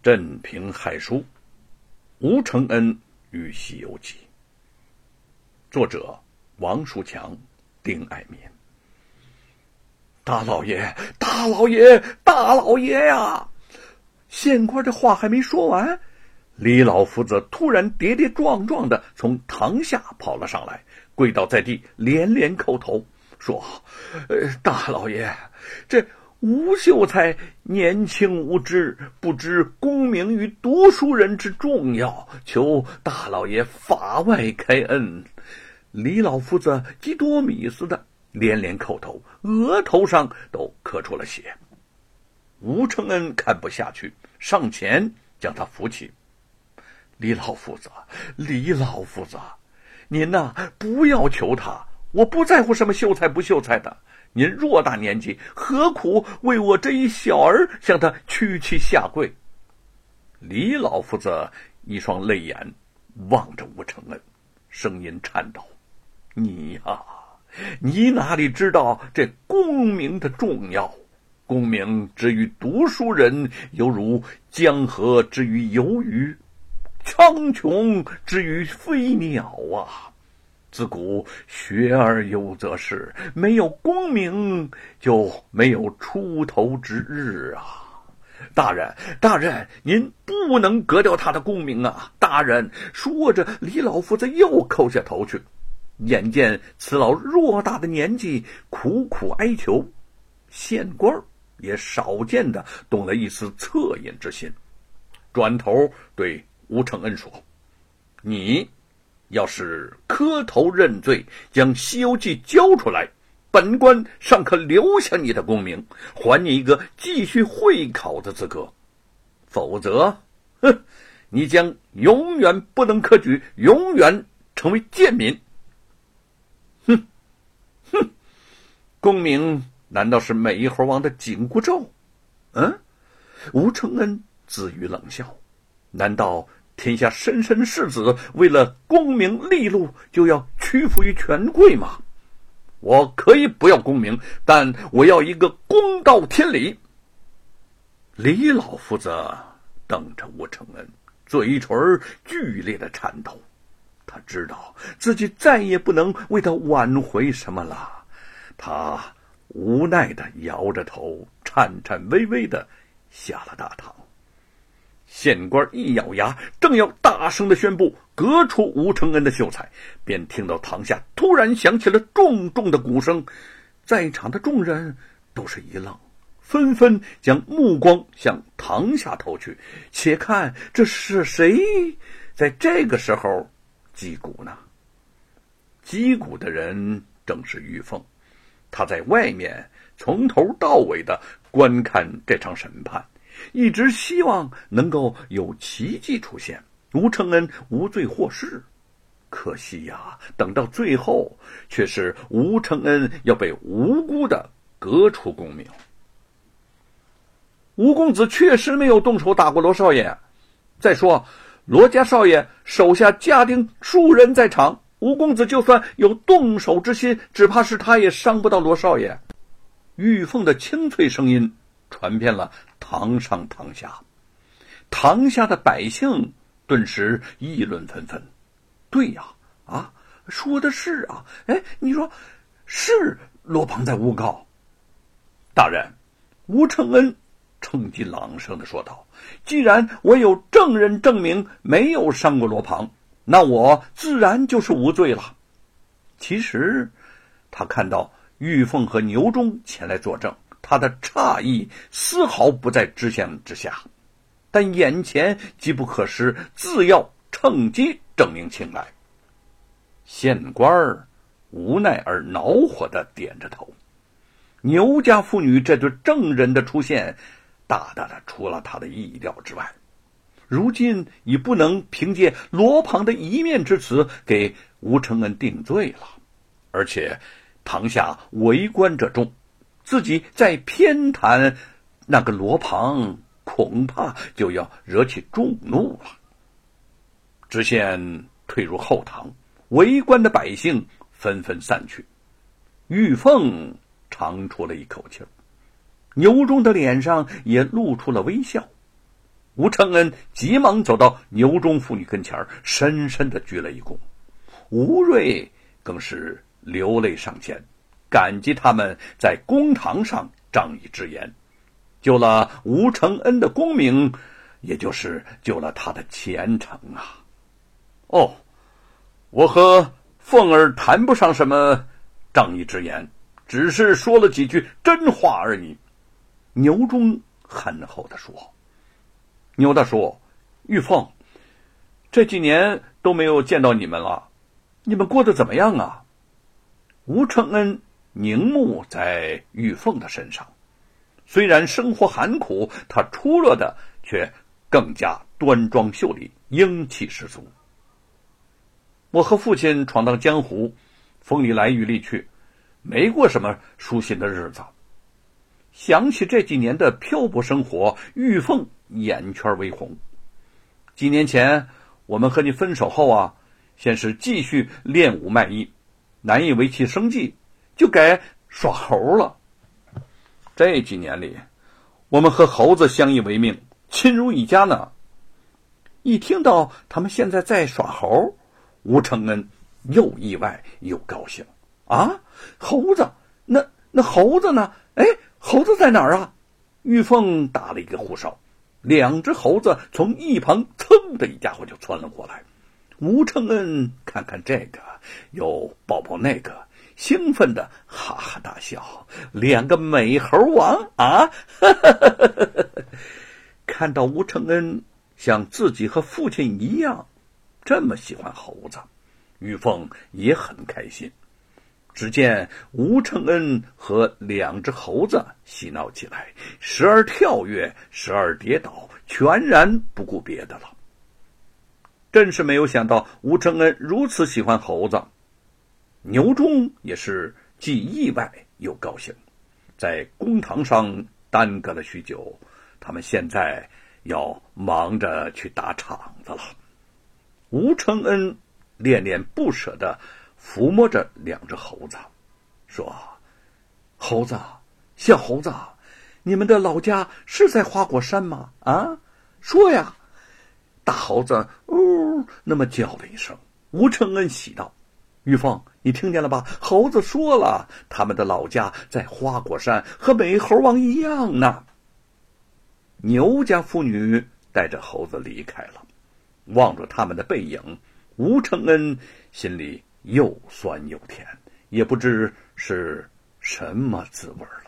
镇平害书，吴承恩与《西游记》，作者王树强、丁爱民。大老爷，大老爷，大老爷呀！县官这话还没说完，李老夫子突然跌跌撞撞的从堂下跑了上来，跪倒在地，连连叩头，说：“呃，大老爷，这……”吴秀才年轻无知，不知功名与读书人之重要，求大老爷法外开恩。李老夫子鸡多米似的连连叩头，额头上都磕出了血。吴承恩看不下去，上前将他扶起。李老夫子，李老夫子，您呐，不要求他，我不在乎什么秀才不秀才的。您偌大年纪，何苦为我这一小儿向他屈膝下跪？李老夫子一双泪眼望着吴承恩，声音颤抖：“你呀，你哪里知道这功名的重要？功名之于读书人，犹如江河之于游鱼，苍穹之于飞鸟啊！”自古学而优则仕，没有功名就没有出头之日啊！大人，大人，您不能革掉他的功名啊！大人，说着，李老夫子又叩下头去。眼见此老偌大的年纪苦苦哀求，县官也少见的动了一丝恻隐之心，转头对吴承恩说：“你。”要是磕头认罪，将《西游记》交出来，本官尚可留下你的功名，还你一个继续会考的资格；否则，哼，你将永远不能科举，永远成为贱民。哼，哼，功名难道是美猴王的紧箍咒？嗯，吴承恩自语冷笑，难道？天下莘莘士子为了功名利禄，就要屈服于权贵吗？我可以不要功名，但我要一个公道天理。李老夫子瞪着吴承恩，嘴唇剧烈的颤抖。他知道自己再也不能为他挽回什么了，他无奈的摇着头，颤颤巍巍的下了大堂。县官一咬牙，正要大声的宣布革除吴承恩的秀才，便听到堂下突然响起了重重的鼓声，在场的众人都是一愣，纷纷将目光向堂下投去。且看这是谁在这个时候击鼓呢？击鼓的人正是玉凤，他在外面从头到尾的观看这场审判。一直希望能够有奇迹出现，吴承恩无罪获释。可惜呀，等到最后，却是吴承恩要被无辜的革除功名。吴公子确实没有动手打过罗少爷。再说，罗家少爷手下家丁数人在场，吴公子就算有动手之心，只怕是他也伤不到罗少爷。玉凤的清脆声音。传遍了堂上堂下，堂下的百姓顿时议论纷纷。对呀，啊，说的是啊，哎，你说是罗庞在诬告？大人，吴承恩称极朗声的说道：“既然我有证人证明没有伤过罗庞，那我自然就是无罪了。”其实，他看到玉凤和牛忠前来作证。他的诧异丝毫不在知县之下，但眼前机不可失，自要趁机证明清白。县官儿无奈而恼火的点着头。牛家妇女这对证人的出现，大大的出了他的意料之外。如今已不能凭借罗庞的一面之词给吴承恩定罪了，而且堂下围观者众。自己再偏袒那个罗庞，恐怕就要惹起众怒了。知县退入后堂，围观的百姓纷纷散去。玉凤长出了一口气儿，牛忠的脸上也露出了微笑。吴承恩急忙走到牛中妇女跟前深深的鞠了一躬。吴瑞更是流泪上前，感激他们在公堂上仗义执言，救了吴承恩的功名，也就是救了他的前程啊！哦，我和凤儿谈不上什么仗义执言，只是说了几句真话而已。牛中憨厚的说。牛大叔，玉凤，这几年都没有见到你们了，你们过得怎么样啊？吴承恩凝目在玉凤的身上，虽然生活寒苦，她出落的却更加端庄秀丽，英气十足。我和父亲闯荡江湖，风里来雨里去，没过什么舒心的日子。想起这几年的漂泊生活，玉凤。眼圈微红。几年前我们和你分手后啊，先是继续练武卖艺，难以维持生计，就改耍猴了。这几年里，我们和猴子相依为命，亲如一家呢。一听到他们现在在耍猴，吴承恩又意外又高兴啊！猴子，那那猴子呢？哎，猴子在哪儿啊？玉凤打了一个呼哨。两只猴子从一旁噌的一家伙就窜了过来，吴承恩看看这个，又抱抱那个，兴奋的哈哈大笑。两个美猴王啊！看到吴承恩像自己和父亲一样这么喜欢猴子，玉凤也很开心。只见吴承恩和两只猴子嬉闹起来，时而跳跃，时而跌倒，全然不顾别的了。真是没有想到吴承恩如此喜欢猴子，牛忠也是既意外又高兴。在公堂上耽搁了许久，他们现在要忙着去打场子了。吴承恩恋恋不舍的。抚摸着两只猴子，说：“猴子，小猴子，你们的老家是在花果山吗？啊，说呀！”大猴子呜那么叫了一声。吴承恩喜道：“玉凤，你听见了吧？猴子说了，他们的老家在花果山，和美猴王一样呢。”牛家妇女带着猴子离开了，望着他们的背影，吴承恩心里。又酸又甜，也不知是什么滋味了。